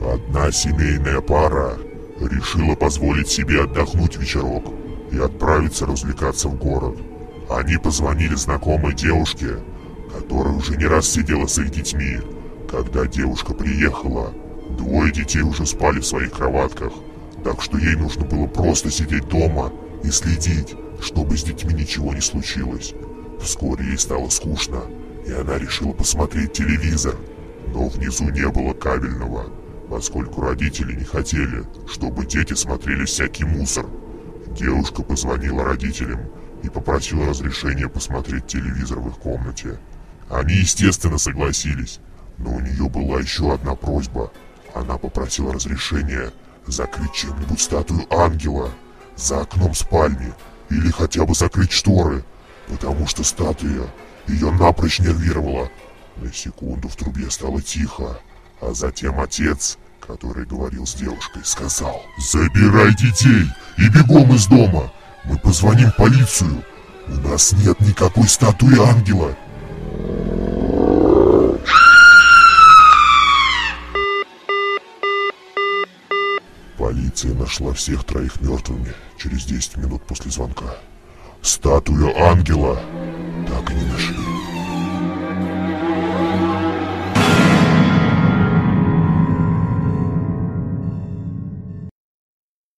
Одна семейная пара решила позволить себе отдохнуть вечерок и отправиться развлекаться в город. Они позвонили знакомой девушке, которая уже не раз сидела с их детьми. Когда девушка приехала, двое детей уже спали в своих кроватках, так что ей нужно было просто сидеть дома и следить, чтобы с детьми ничего не случилось. Вскоре ей стало скучно, и она решила посмотреть телевизор, но внизу не было кабельного, поскольку родители не хотели, чтобы дети смотрели всякий мусор. Девушка позвонила родителям и попросила разрешения посмотреть телевизор в их комнате. Они, естественно, согласились, но у нее была еще одна просьба. Она попросила разрешения закрыть чем-нибудь статую ангела за окном спальни или хотя бы закрыть шторы, потому что статуя ее напрочь нервировала. На секунду в трубе стало тихо, а затем отец, который говорил с девушкой, сказал «Забирай детей и бегом из дома! Мы позвоним в полицию! У нас нет никакой статуи ангела!» Полиция нашла всех троих мертвыми через 10 минут после звонка. Статуя ангела